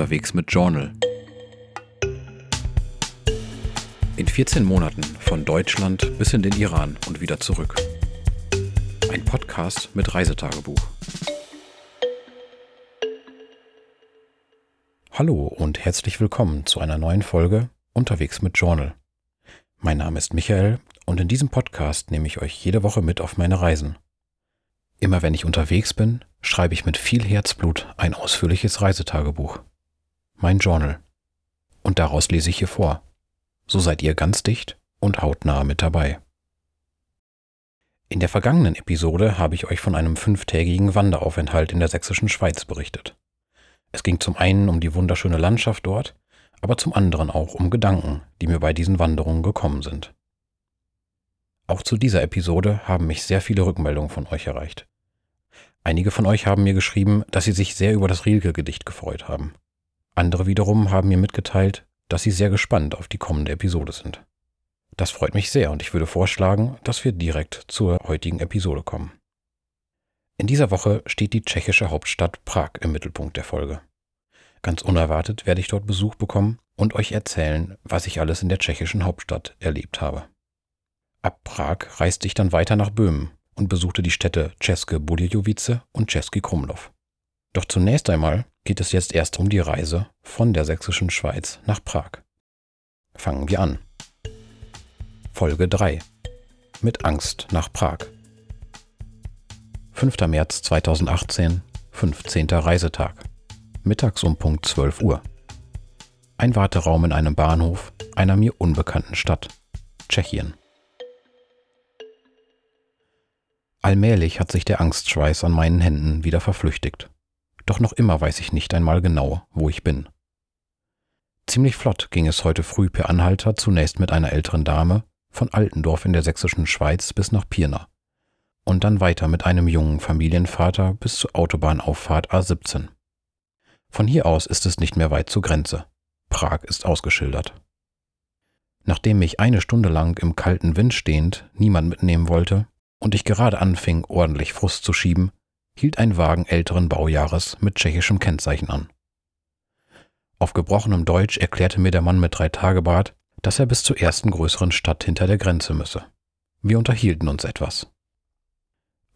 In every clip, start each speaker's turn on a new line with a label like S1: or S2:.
S1: unterwegs mit Journal. In 14 Monaten von Deutschland bis in den Iran und wieder zurück. Ein Podcast mit Reisetagebuch. Hallo und herzlich willkommen zu einer neuen Folge Unterwegs mit Journal. Mein Name ist Michael und in diesem Podcast nehme ich euch jede Woche mit auf meine Reisen. Immer wenn ich unterwegs bin, schreibe ich mit viel Herzblut ein ausführliches Reisetagebuch. Mein Journal. Und daraus lese ich hier vor. So seid ihr ganz dicht und hautnah mit dabei. In der vergangenen Episode habe ich euch von einem fünftägigen Wanderaufenthalt in der sächsischen Schweiz berichtet. Es ging zum einen um die wunderschöne Landschaft dort, aber zum anderen auch um Gedanken, die mir bei diesen Wanderungen gekommen sind. Auch zu dieser Episode haben mich sehr viele Rückmeldungen von euch erreicht. Einige von euch haben mir geschrieben, dass sie sich sehr über das Rielke-Gedicht gefreut haben. Andere wiederum haben mir mitgeteilt, dass sie sehr gespannt auf die kommende Episode sind. Das freut mich sehr und ich würde vorschlagen, dass wir direkt zur heutigen Episode kommen. In dieser Woche steht die tschechische Hauptstadt Prag im Mittelpunkt der Folge. Ganz unerwartet werde ich dort Besuch bekommen und euch erzählen, was ich alles in der tschechischen Hauptstadt erlebt habe. Ab Prag reiste ich dann weiter nach Böhmen und besuchte die Städte České Budějovice und Český Krumlov. Doch zunächst einmal geht es jetzt erst um die Reise von der sächsischen Schweiz nach Prag. Fangen wir an. Folge 3. Mit Angst nach Prag. 5. März 2018, 15. Reisetag. Mittags um Punkt 12 Uhr. Ein Warteraum in einem Bahnhof einer mir unbekannten Stadt. Tschechien. Allmählich hat sich der Angstschweiß an meinen Händen wieder verflüchtigt. Doch noch immer weiß ich nicht einmal genau, wo ich bin. Ziemlich flott ging es heute früh per Anhalter zunächst mit einer älteren Dame von Altendorf in der sächsischen Schweiz bis nach Pirna und dann weiter mit einem jungen Familienvater bis zur Autobahnauffahrt A17. Von hier aus ist es nicht mehr weit zur Grenze. Prag ist ausgeschildert. Nachdem mich eine Stunde lang im kalten Wind stehend niemand mitnehmen wollte, und ich gerade anfing, ordentlich Frust zu schieben, hielt ein Wagen älteren Baujahres mit tschechischem Kennzeichen an. Auf gebrochenem Deutsch erklärte mir der Mann mit drei Tagebart, dass er bis zur ersten größeren Stadt hinter der Grenze müsse. Wir unterhielten uns etwas.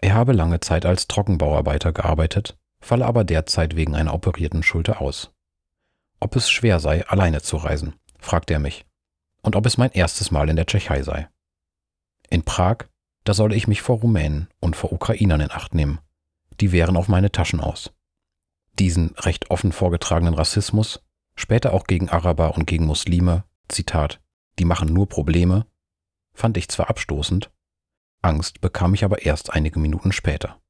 S1: Er habe lange Zeit als Trockenbauarbeiter gearbeitet, falle aber derzeit wegen einer operierten Schulter aus. Ob es schwer sei, alleine zu reisen, fragte er mich, und ob es mein erstes Mal in der Tschechei sei. In Prag da solle ich mich vor Rumänen und vor Ukrainern in Acht nehmen. Die wären auf meine Taschen aus. Diesen recht offen vorgetragenen Rassismus, später auch gegen Araber und gegen Muslime, Zitat, die machen nur Probleme, fand ich zwar abstoßend, Angst bekam ich aber erst einige Minuten später.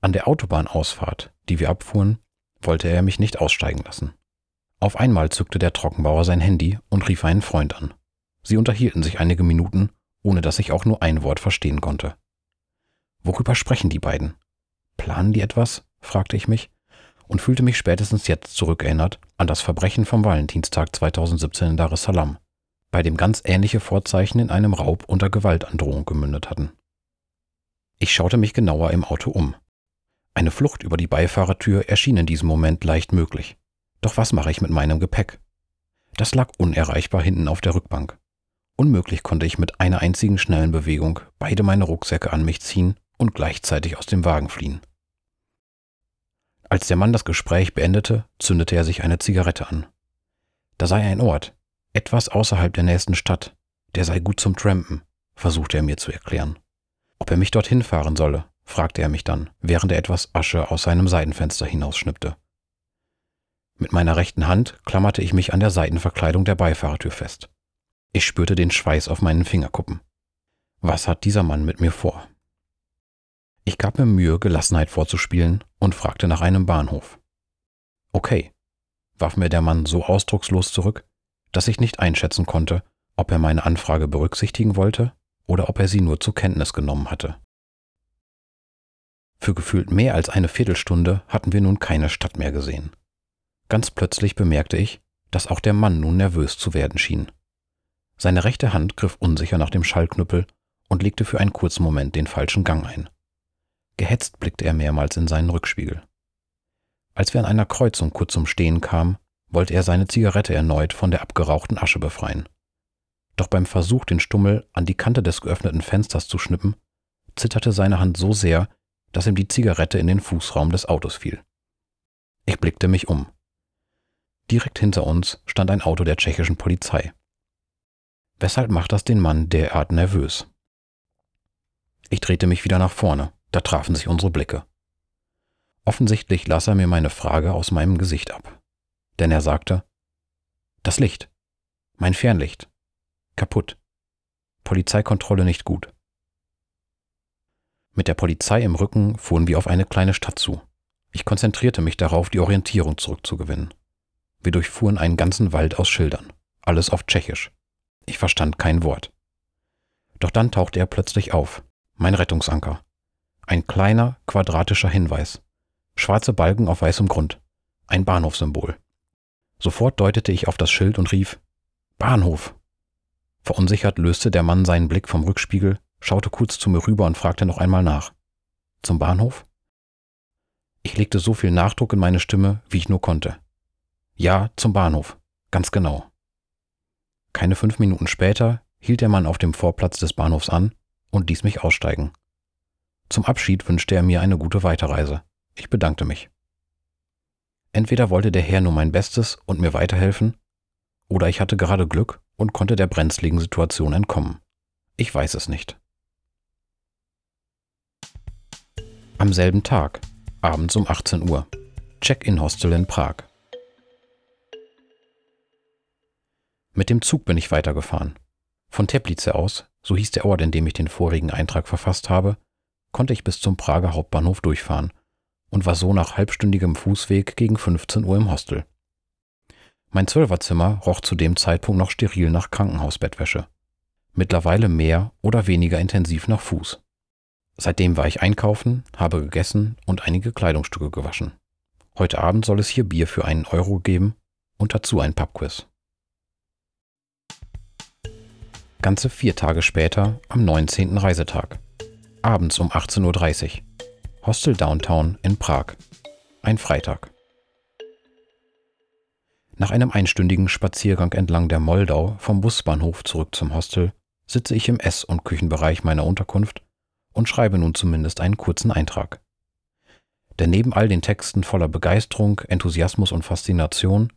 S1: An der Autobahnausfahrt, die wir abfuhren, wollte er mich nicht aussteigen lassen. Auf einmal zückte der Trockenbauer sein Handy und rief einen Freund an. Sie unterhielten sich einige Minuten ohne dass ich auch nur ein Wort verstehen konnte. Worüber sprechen die beiden? Planen die etwas? fragte ich mich und fühlte mich spätestens jetzt zurückerinnert an das Verbrechen vom Valentinstag 2017 in Dar es Salaam, bei dem ganz ähnliche Vorzeichen in einem Raub unter Gewaltandrohung gemündet hatten. Ich schaute mich genauer im Auto um. Eine Flucht über die Beifahrertür erschien in diesem Moment leicht möglich. Doch was mache ich mit meinem Gepäck? Das lag unerreichbar hinten auf der Rückbank. Unmöglich konnte ich mit einer einzigen schnellen Bewegung beide meine Rucksäcke an mich ziehen und gleichzeitig aus dem Wagen fliehen. Als der Mann das Gespräch beendete, zündete er sich eine Zigarette an. Da sei ein Ort, etwas außerhalb der nächsten Stadt, der sei gut zum Trampen, versuchte er mir zu erklären. Ob er mich dorthin fahren solle, fragte er mich dann, während er etwas Asche aus seinem Seitenfenster hinausschnippte. Mit meiner rechten Hand klammerte ich mich an der Seitenverkleidung der Beifahrertür fest. Ich spürte den Schweiß auf meinen Fingerkuppen. Was hat dieser Mann mit mir vor? Ich gab mir Mühe, Gelassenheit vorzuspielen und fragte nach einem Bahnhof. Okay, warf mir der Mann so ausdruckslos zurück, dass ich nicht einschätzen konnte, ob er meine Anfrage berücksichtigen wollte oder ob er sie nur zur Kenntnis genommen hatte. Für gefühlt mehr als eine Viertelstunde hatten wir nun keine Stadt mehr gesehen. Ganz plötzlich bemerkte ich, dass auch der Mann nun nervös zu werden schien. Seine rechte Hand griff unsicher nach dem Schallknüppel und legte für einen kurzen Moment den falschen Gang ein. Gehetzt blickte er mehrmals in seinen Rückspiegel. Als wir an einer Kreuzung kurz zum Stehen kamen, wollte er seine Zigarette erneut von der abgerauchten Asche befreien. Doch beim Versuch, den Stummel an die Kante des geöffneten Fensters zu schnippen, zitterte seine Hand so sehr, dass ihm die Zigarette in den Fußraum des Autos fiel. Ich blickte mich um. Direkt hinter uns stand ein Auto der tschechischen Polizei. Weshalb macht das den Mann derart nervös? Ich drehte mich wieder nach vorne, da trafen sich unsere Blicke. Offensichtlich las er mir meine Frage aus meinem Gesicht ab. Denn er sagte, das Licht, mein Fernlicht, kaputt, Polizeikontrolle nicht gut. Mit der Polizei im Rücken fuhren wir auf eine kleine Stadt zu. Ich konzentrierte mich darauf, die Orientierung zurückzugewinnen. Wir durchfuhren einen ganzen Wald aus Schildern, alles auf Tschechisch. Ich verstand kein Wort. Doch dann tauchte er plötzlich auf, mein Rettungsanker. Ein kleiner, quadratischer Hinweis. Schwarze Balken auf weißem Grund. Ein Bahnhofssymbol. Sofort deutete ich auf das Schild und rief Bahnhof. Verunsichert löste der Mann seinen Blick vom Rückspiegel schaute kurz zu mir rüber und fragte noch einmal nach. Zum Bahnhof? Ich legte so viel Nachdruck in meine Stimme, wie ich nur konnte. Ja, zum Bahnhof. Ganz genau. Keine fünf Minuten später hielt der Mann auf dem Vorplatz des Bahnhofs an und ließ mich aussteigen. Zum Abschied wünschte er mir eine gute Weiterreise. Ich bedankte mich. Entweder wollte der Herr nur mein Bestes und mir weiterhelfen, oder ich hatte gerade Glück und konnte der brenzligen Situation entkommen. Ich weiß es nicht. Am selben Tag, abends um 18 Uhr. Check-in-Hostel in Prag. Mit dem Zug bin ich weitergefahren. Von Teplice aus, so hieß der Ort, in dem ich den vorigen Eintrag verfasst habe, konnte ich bis zum Prager Hauptbahnhof durchfahren und war so nach halbstündigem Fußweg gegen 15 Uhr im Hostel. Mein Zwölferzimmer roch zu dem Zeitpunkt noch steril nach Krankenhausbettwäsche. Mittlerweile mehr oder weniger intensiv nach Fuß. Seitdem war ich einkaufen, habe gegessen und einige Kleidungsstücke gewaschen. Heute Abend soll es hier Bier für einen Euro geben und dazu ein Pubquiz. Ganze vier Tage später, am 19. Reisetag. Abends um 18.30 Uhr. Hostel Downtown in Prag. Ein Freitag. Nach einem einstündigen Spaziergang entlang der Moldau vom Busbahnhof zurück zum Hostel sitze ich im Ess- und Küchenbereich meiner Unterkunft und schreibe nun zumindest einen kurzen Eintrag. Denn neben all den Texten voller Begeisterung, Enthusiasmus und Faszination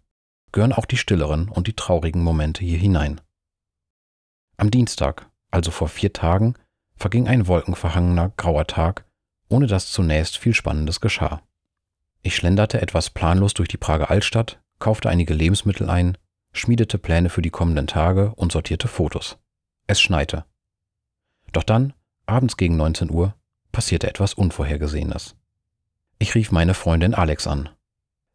S1: gehören auch die stilleren und die traurigen Momente hier hinein. Am Dienstag, also vor vier Tagen, verging ein wolkenverhangener, grauer Tag, ohne dass zunächst viel Spannendes geschah. Ich schlenderte etwas planlos durch die Prager Altstadt, kaufte einige Lebensmittel ein, schmiedete Pläne für die kommenden Tage und sortierte Fotos. Es schneite. Doch dann Abends gegen 19 Uhr passierte etwas Unvorhergesehenes. Ich rief meine Freundin Alex an.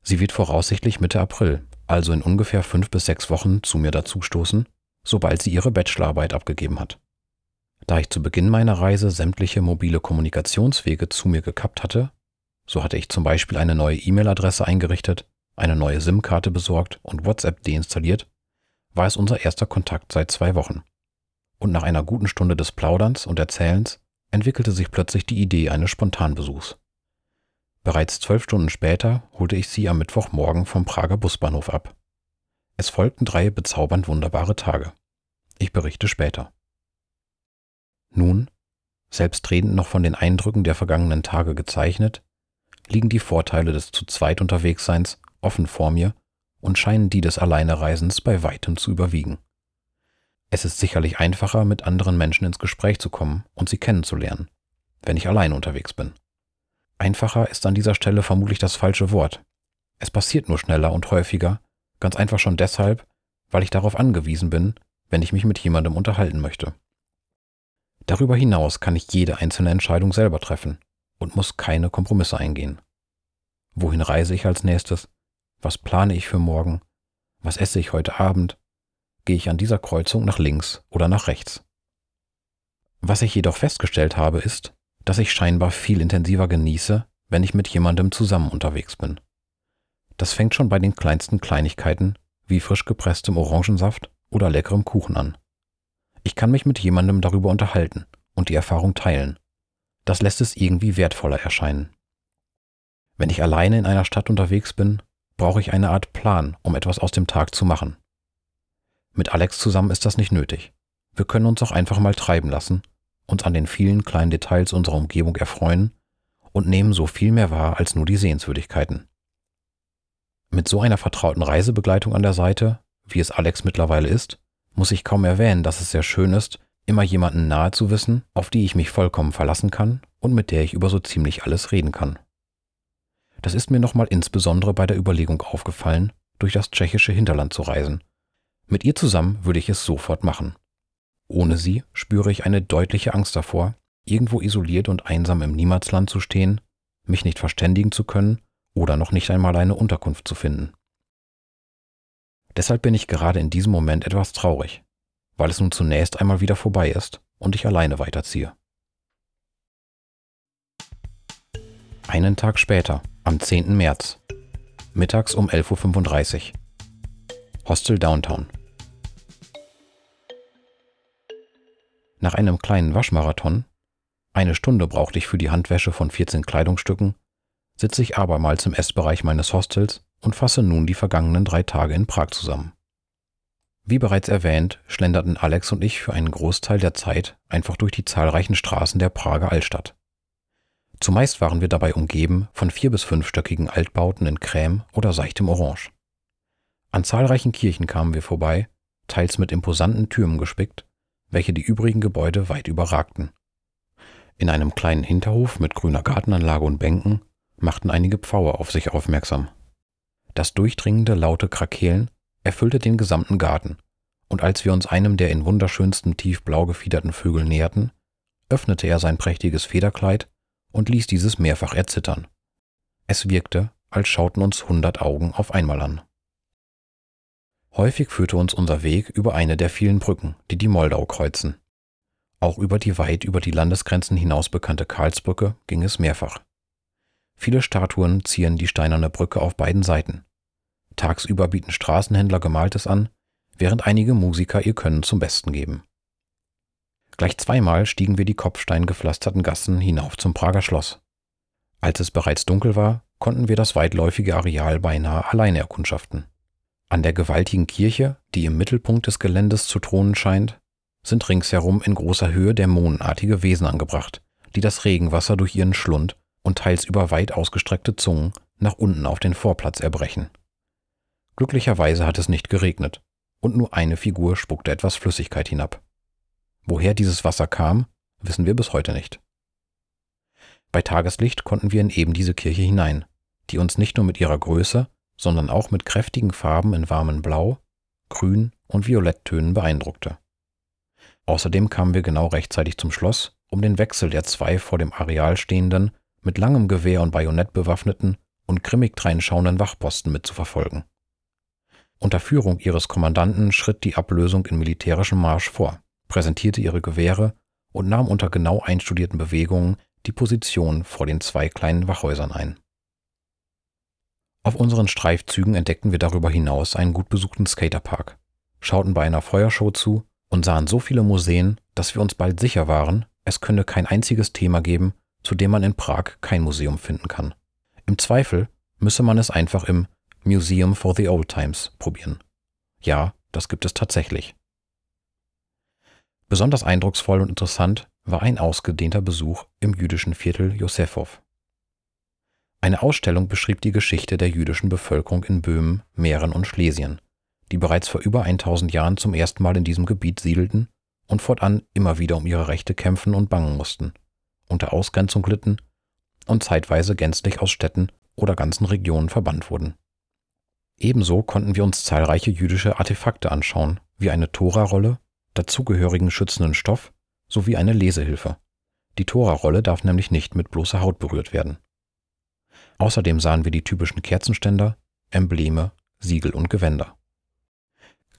S1: Sie wird voraussichtlich Mitte April, also in ungefähr fünf bis sechs Wochen, zu mir dazustoßen, sobald sie ihre Bachelorarbeit abgegeben hat. Da ich zu Beginn meiner Reise sämtliche mobile Kommunikationswege zu mir gekappt hatte, so hatte ich zum Beispiel eine neue E-Mail-Adresse eingerichtet, eine neue SIM-Karte besorgt und WhatsApp deinstalliert, war es unser erster Kontakt seit zwei Wochen und nach einer guten Stunde des Plauderns und Erzählens entwickelte sich plötzlich die Idee eines Spontanbesuchs. Bereits zwölf Stunden später holte ich sie am Mittwochmorgen vom Prager Busbahnhof ab. Es folgten drei bezaubernd wunderbare Tage. Ich berichte später. Nun, selbstredend noch von den Eindrücken der vergangenen Tage gezeichnet, liegen die Vorteile des zu zweit Unterwegsseins offen vor mir und scheinen die des Alleinereisens bei weitem zu überwiegen. Es ist sicherlich einfacher, mit anderen Menschen ins Gespräch zu kommen und sie kennenzulernen, wenn ich allein unterwegs bin. Einfacher ist an dieser Stelle vermutlich das falsche Wort. Es passiert nur schneller und häufiger, ganz einfach schon deshalb, weil ich darauf angewiesen bin, wenn ich mich mit jemandem unterhalten möchte. Darüber hinaus kann ich jede einzelne Entscheidung selber treffen und muss keine Kompromisse eingehen. Wohin reise ich als nächstes? Was plane ich für morgen? Was esse ich heute Abend? gehe ich an dieser Kreuzung nach links oder nach rechts. Was ich jedoch festgestellt habe, ist, dass ich scheinbar viel intensiver genieße, wenn ich mit jemandem zusammen unterwegs bin. Das fängt schon bei den kleinsten Kleinigkeiten wie frisch gepresstem Orangensaft oder leckerem Kuchen an. Ich kann mich mit jemandem darüber unterhalten und die Erfahrung teilen. Das lässt es irgendwie wertvoller erscheinen. Wenn ich alleine in einer Stadt unterwegs bin, brauche ich eine Art Plan, um etwas aus dem Tag zu machen. Mit Alex zusammen ist das nicht nötig. Wir können uns auch einfach mal treiben lassen, uns an den vielen kleinen Details unserer Umgebung erfreuen und nehmen so viel mehr wahr als nur die Sehenswürdigkeiten. Mit so einer vertrauten Reisebegleitung an der Seite, wie es Alex mittlerweile ist, muss ich kaum erwähnen, dass es sehr schön ist, immer jemanden nahe zu wissen, auf die ich mich vollkommen verlassen kann und mit der ich über so ziemlich alles reden kann. Das ist mir nochmal insbesondere bei der Überlegung aufgefallen, durch das tschechische Hinterland zu reisen. Mit ihr zusammen würde ich es sofort machen. Ohne sie spüre ich eine deutliche Angst davor, irgendwo isoliert und einsam im Niemandsland zu stehen, mich nicht verständigen zu können oder noch nicht einmal eine Unterkunft zu finden. Deshalb bin ich gerade in diesem Moment etwas traurig, weil es nun zunächst einmal wieder vorbei ist und ich alleine weiterziehe. Einen Tag später, am 10. März, mittags um 11.35 Uhr. Hostel Downtown. Nach einem kleinen Waschmarathon, eine Stunde brauchte ich für die Handwäsche von 14 Kleidungsstücken, sitze ich abermals im Essbereich meines Hostels und fasse nun die vergangenen drei Tage in Prag zusammen. Wie bereits erwähnt, schlenderten Alex und ich für einen Großteil der Zeit einfach durch die zahlreichen Straßen der Prager Altstadt. Zumeist waren wir dabei umgeben von vier- bis fünfstöckigen Altbauten in Crème oder seichtem Orange. An zahlreichen Kirchen kamen wir vorbei, teils mit imposanten Türmen gespickt, welche die übrigen Gebäude weit überragten. In einem kleinen Hinterhof mit grüner Gartenanlage und Bänken machten einige Pfauer auf sich aufmerksam. Das durchdringende, laute Krakeelen erfüllte den gesamten Garten, und als wir uns einem der in wunderschönstem tiefblau gefiederten Vögel näherten, öffnete er sein prächtiges Federkleid und ließ dieses mehrfach erzittern. Es wirkte, als schauten uns hundert Augen auf einmal an. Häufig führte uns unser Weg über eine der vielen Brücken, die die Moldau kreuzen. Auch über die weit über die Landesgrenzen hinaus bekannte Karlsbrücke ging es mehrfach. Viele Statuen zieren die steinerne Brücke auf beiden Seiten. Tagsüber bieten Straßenhändler Gemaltes an, während einige Musiker ihr Können zum Besten geben. Gleich zweimal stiegen wir die kopfsteingepflasterten Gassen hinauf zum Prager Schloss. Als es bereits dunkel war, konnten wir das weitläufige Areal beinahe alleine erkundschaften. An der gewaltigen Kirche, die im Mittelpunkt des Geländes zu thronen scheint, sind ringsherum in großer Höhe dämonenartige Wesen angebracht, die das Regenwasser durch ihren Schlund und teils über weit ausgestreckte Zungen nach unten auf den Vorplatz erbrechen. Glücklicherweise hat es nicht geregnet, und nur eine Figur spuckte etwas Flüssigkeit hinab. Woher dieses Wasser kam, wissen wir bis heute nicht. Bei Tageslicht konnten wir in eben diese Kirche hinein, die uns nicht nur mit ihrer Größe, sondern auch mit kräftigen Farben in warmen Blau, Grün und Violetttönen beeindruckte. Außerdem kamen wir genau rechtzeitig zum Schloss, um den Wechsel der zwei vor dem Areal stehenden, mit langem Gewehr und Bajonett bewaffneten und grimmig dreinschauenden Wachposten mitzuverfolgen. Unter Führung ihres Kommandanten schritt die Ablösung in militärischem Marsch vor präsentierte ihre Gewehre und nahm unter genau einstudierten Bewegungen die Position vor den zwei kleinen Wachhäusern ein. Auf unseren Streifzügen entdeckten wir darüber hinaus einen gut besuchten Skaterpark, schauten bei einer Feuershow zu und sahen so viele Museen, dass wir uns bald sicher waren, es könne kein einziges Thema geben, zu dem man in Prag kein Museum finden kann. Im Zweifel müsse man es einfach im Museum for the Old Times probieren. Ja, das gibt es tatsächlich. Besonders eindrucksvoll und interessant war ein ausgedehnter Besuch im jüdischen Viertel Josefov. Eine Ausstellung beschrieb die Geschichte der jüdischen Bevölkerung in Böhmen, Mähren und Schlesien, die bereits vor über 1000 Jahren zum ersten Mal in diesem Gebiet siedelten und fortan immer wieder um ihre Rechte kämpfen und bangen mussten, unter Ausgrenzung litten und zeitweise gänzlich aus Städten oder ganzen Regionen verbannt wurden. Ebenso konnten wir uns zahlreiche jüdische Artefakte anschauen, wie eine Torarolle dazugehörigen schützenden Stoff sowie eine Lesehilfe. Die Tora-Rolle darf nämlich nicht mit bloßer Haut berührt werden. Außerdem sahen wir die typischen Kerzenständer, Embleme, Siegel und Gewänder.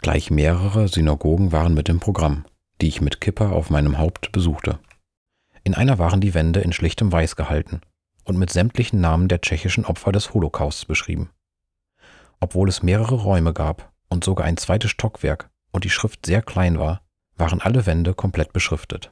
S1: Gleich mehrere Synagogen waren mit im Programm, die ich mit Kipper auf meinem Haupt besuchte. In einer waren die Wände in schlichtem Weiß gehalten und mit sämtlichen Namen der tschechischen Opfer des Holocausts beschrieben. Obwohl es mehrere Räume gab und sogar ein zweites Stockwerk und die Schrift sehr klein war, waren alle Wände komplett beschriftet.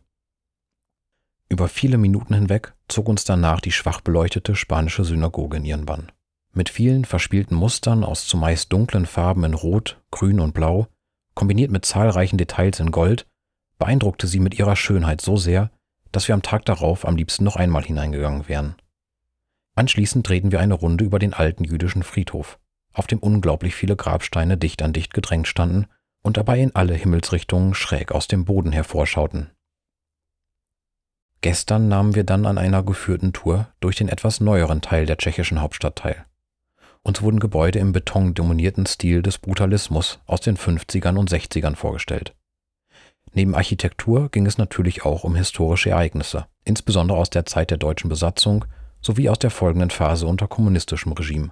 S1: Über viele Minuten hinweg zog uns danach die schwach beleuchtete spanische Synagoge in ihren Bann. Mit vielen verspielten Mustern aus zumeist dunklen Farben in Rot, Grün und Blau, kombiniert mit zahlreichen Details in Gold, beeindruckte sie mit ihrer Schönheit so sehr, dass wir am Tag darauf am liebsten noch einmal hineingegangen wären. Anschließend drehten wir eine Runde über den alten jüdischen Friedhof, auf dem unglaublich viele Grabsteine dicht an dicht gedrängt standen und dabei in alle Himmelsrichtungen schräg aus dem Boden hervorschauten. Gestern nahmen wir dann an einer geführten Tour durch den etwas neueren Teil der tschechischen Hauptstadt teil. Uns wurden Gebäude im betondominierten Stil des Brutalismus aus den 50ern und 60ern vorgestellt. Neben Architektur ging es natürlich auch um historische Ereignisse, insbesondere aus der Zeit der deutschen Besatzung sowie aus der folgenden Phase unter kommunistischem Regime.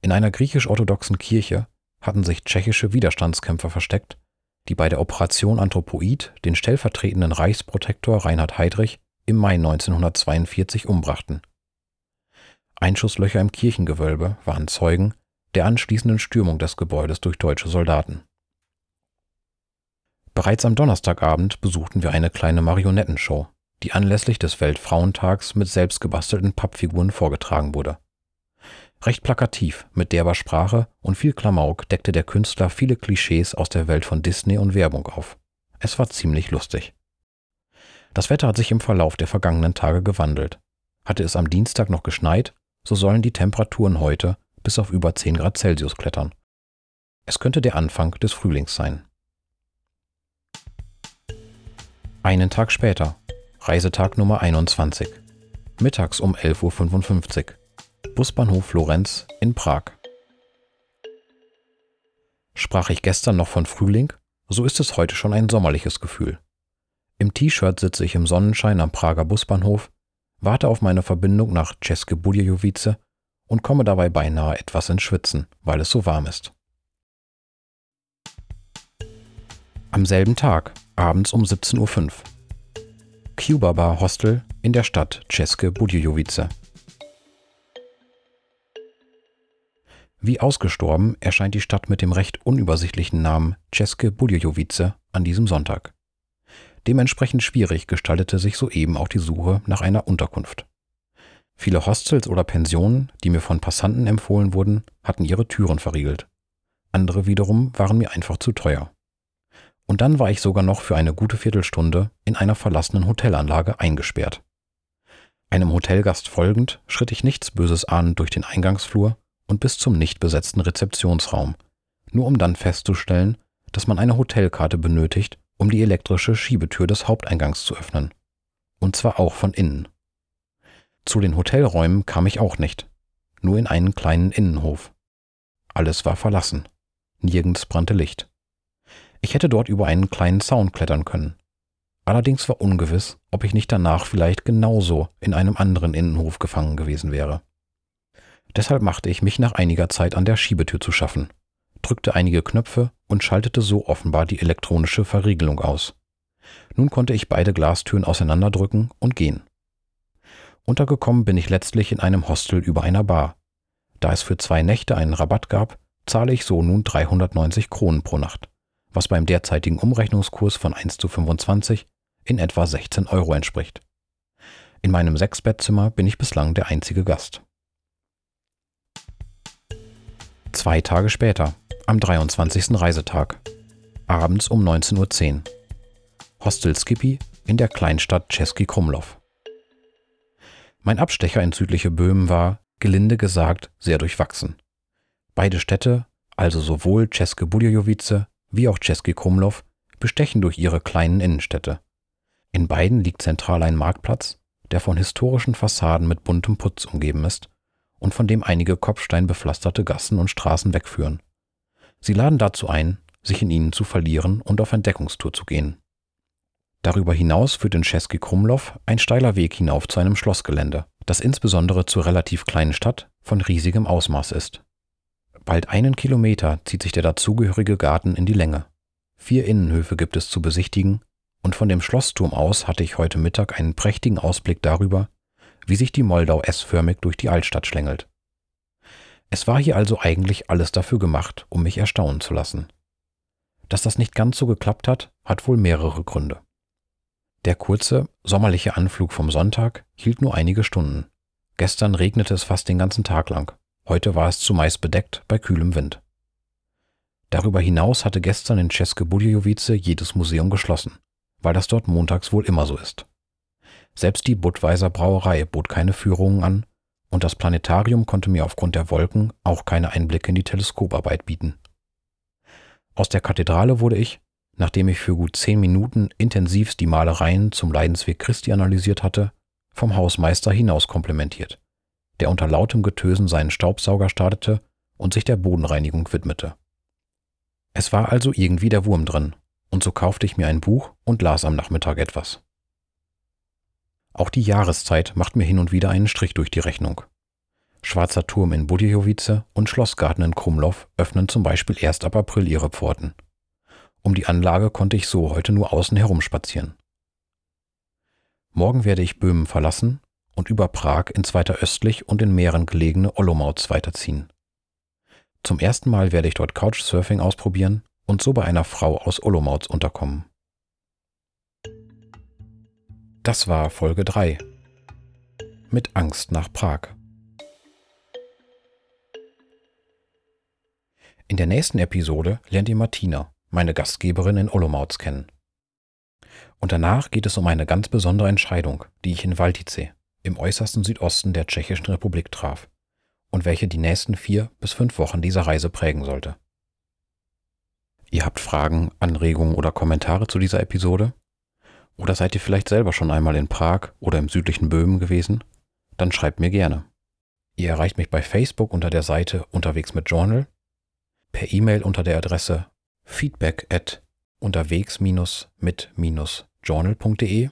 S1: In einer griechisch-orthodoxen Kirche hatten sich tschechische Widerstandskämpfer versteckt, die bei der Operation Anthropoid den stellvertretenden Reichsprotektor Reinhard Heydrich im Mai 1942 umbrachten. Einschusslöcher im Kirchengewölbe waren Zeugen der anschließenden Stürmung des Gebäudes durch deutsche Soldaten. Bereits am Donnerstagabend besuchten wir eine kleine Marionettenshow, die anlässlich des Weltfrauentags mit selbstgebastelten Pappfiguren vorgetragen wurde. Recht plakativ, mit derber Sprache und viel Klamauk deckte der Künstler viele Klischees aus der Welt von Disney und Werbung auf. Es war ziemlich lustig. Das Wetter hat sich im Verlauf der vergangenen Tage gewandelt. Hatte es am Dienstag noch geschneit, so sollen die Temperaturen heute bis auf über 10 Grad Celsius klettern. Es könnte der Anfang des Frühlings sein. Einen Tag später, Reisetag Nummer 21, mittags um 11.55 Uhr. Busbahnhof Florenz in Prag. Sprach ich gestern noch von Frühling, so ist es heute schon ein sommerliches Gefühl. Im T-Shirt sitze ich im Sonnenschein am Prager Busbahnhof, warte auf meine Verbindung nach České Budějovice und komme dabei beinahe etwas ins Schwitzen, weil es so warm ist. Am selben Tag, abends um 17.05 Uhr. Cuba Bar Hostel in der Stadt České Budějovice. Wie ausgestorben erscheint die Stadt mit dem recht unübersichtlichen Namen České Budějovice an diesem Sonntag. Dementsprechend schwierig gestaltete sich soeben auch die Suche nach einer Unterkunft. Viele Hostels oder Pensionen, die mir von Passanten empfohlen wurden, hatten ihre Türen verriegelt. Andere wiederum waren mir einfach zu teuer. Und dann war ich sogar noch für eine gute Viertelstunde in einer verlassenen Hotelanlage eingesperrt. Einem Hotelgast folgend schritt ich nichts Böses ahnend durch den Eingangsflur und bis zum nicht besetzten Rezeptionsraum, nur um dann festzustellen, dass man eine Hotelkarte benötigt, um die elektrische Schiebetür des Haupteingangs zu öffnen. Und zwar auch von innen. Zu den Hotelräumen kam ich auch nicht, nur in einen kleinen Innenhof. Alles war verlassen, nirgends brannte Licht. Ich hätte dort über einen kleinen Zaun klettern können. Allerdings war ungewiss, ob ich nicht danach vielleicht genauso in einem anderen Innenhof gefangen gewesen wäre. Deshalb machte ich mich nach einiger Zeit an der Schiebetür zu schaffen, drückte einige Knöpfe und schaltete so offenbar die elektronische Verriegelung aus. Nun konnte ich beide Glastüren auseinanderdrücken und gehen. Untergekommen bin ich letztlich in einem Hostel über einer Bar. Da es für zwei Nächte einen Rabatt gab, zahle ich so nun 390 Kronen pro Nacht, was beim derzeitigen Umrechnungskurs von 1 zu 25 in etwa 16 Euro entspricht. In meinem Sechsbettzimmer bin ich bislang der einzige Gast. Zwei Tage später, am 23. Reisetag, abends um 19.10 Uhr. Hostel Skippy in der Kleinstadt Český Krumlov. Mein Abstecher ins südliche Böhmen war, gelinde gesagt, sehr durchwachsen. Beide Städte, also sowohl České Budějovice wie auch Český Krumlov, bestechen durch ihre kleinen Innenstädte. In beiden liegt zentral ein Marktplatz, der von historischen Fassaden mit buntem Putz umgeben ist und von dem einige kopfsteinbepflasterte Gassen und Straßen wegführen. Sie laden dazu ein, sich in ihnen zu verlieren und auf Entdeckungstour zu gehen. Darüber hinaus führt in Český Krumlov ein steiler Weg hinauf zu einem Schlossgelände, das insbesondere zur relativ kleinen Stadt von riesigem Ausmaß ist. Bald einen Kilometer zieht sich der dazugehörige Garten in die Länge. Vier Innenhöfe gibt es zu besichtigen, und von dem Schlossturm aus hatte ich heute Mittag einen prächtigen Ausblick darüber, wie sich die Moldau S-förmig durch die Altstadt schlängelt. Es war hier also eigentlich alles dafür gemacht, um mich erstaunen zu lassen. Dass das nicht ganz so geklappt hat, hat wohl mehrere Gründe. Der kurze, sommerliche Anflug vom Sonntag hielt nur einige Stunden. Gestern regnete es fast den ganzen Tag lang. Heute war es zumeist bedeckt bei kühlem Wind. Darüber hinaus hatte gestern in České Budějovice jedes Museum geschlossen, weil das dort montags wohl immer so ist. Selbst die Budweiser Brauerei bot keine Führungen an und das Planetarium konnte mir aufgrund der Wolken auch keine Einblicke in die Teleskoparbeit bieten. Aus der Kathedrale wurde ich, nachdem ich für gut zehn Minuten intensivst die Malereien zum Leidensweg Christi analysiert hatte, vom Hausmeister hinaus komplimentiert, der unter lautem Getösen seinen Staubsauger startete und sich der Bodenreinigung widmete. Es war also irgendwie der Wurm drin, und so kaufte ich mir ein Buch und las am Nachmittag etwas. Auch die Jahreszeit macht mir hin und wieder einen Strich durch die Rechnung. Schwarzer Turm in Budjejowice und Schlossgarten in Krumlov öffnen zum Beispiel erst ab April ihre Pforten. Um die Anlage konnte ich so heute nur außen herumspazieren. Morgen werde ich Böhmen verlassen und über Prag ins weiter östlich und in Meeren gelegene Olomouc weiterziehen. Zum ersten Mal werde ich dort Couchsurfing ausprobieren und so bei einer Frau aus Olomouc unterkommen. Das war Folge 3. Mit Angst nach Prag. In der nächsten Episode lernt ihr Martina, meine Gastgeberin in Olomouc, kennen. Und danach geht es um eine ganz besondere Entscheidung, die ich in Valtice, im äußersten Südosten der Tschechischen Republik traf und welche die nächsten vier bis fünf Wochen dieser Reise prägen sollte. Ihr habt Fragen, Anregungen oder Kommentare zu dieser Episode? Oder seid ihr vielleicht selber schon einmal in Prag oder im südlichen Böhmen gewesen? Dann schreibt mir gerne. Ihr erreicht mich bei Facebook unter der Seite Unterwegs mit Journal, per E-Mail unter der Adresse feedback at unterwegs-mit-journal.de.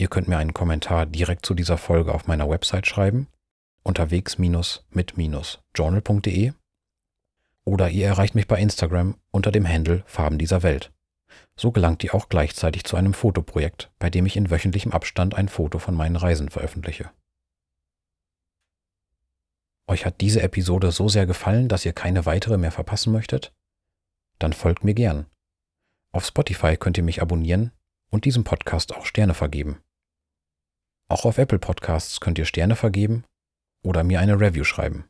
S1: Ihr könnt mir einen Kommentar direkt zu dieser Folge auf meiner Website schreiben, unterwegs-mit-journal.de. Oder ihr erreicht mich bei Instagram unter dem Handle Farben dieser Welt. So gelangt ihr auch gleichzeitig zu einem Fotoprojekt, bei dem ich in wöchentlichem Abstand ein Foto von meinen Reisen veröffentliche. Euch hat diese Episode so sehr gefallen, dass ihr keine weitere mehr verpassen möchtet? Dann folgt mir gern. Auf Spotify könnt ihr mich abonnieren und diesem Podcast auch Sterne vergeben. Auch auf Apple Podcasts könnt ihr Sterne vergeben oder mir eine Review schreiben.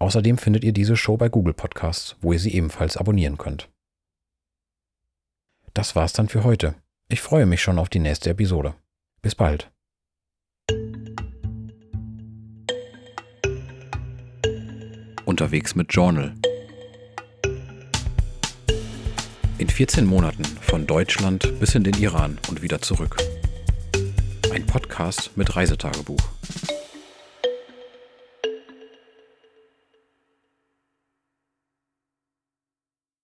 S1: Außerdem findet ihr diese Show bei Google Podcasts, wo ihr sie ebenfalls abonnieren könnt. Das war's dann für heute. Ich freue mich schon auf die nächste Episode. Bis bald. Unterwegs mit Journal. In 14 Monaten von Deutschland bis in den Iran und wieder zurück. Ein Podcast mit Reisetagebuch.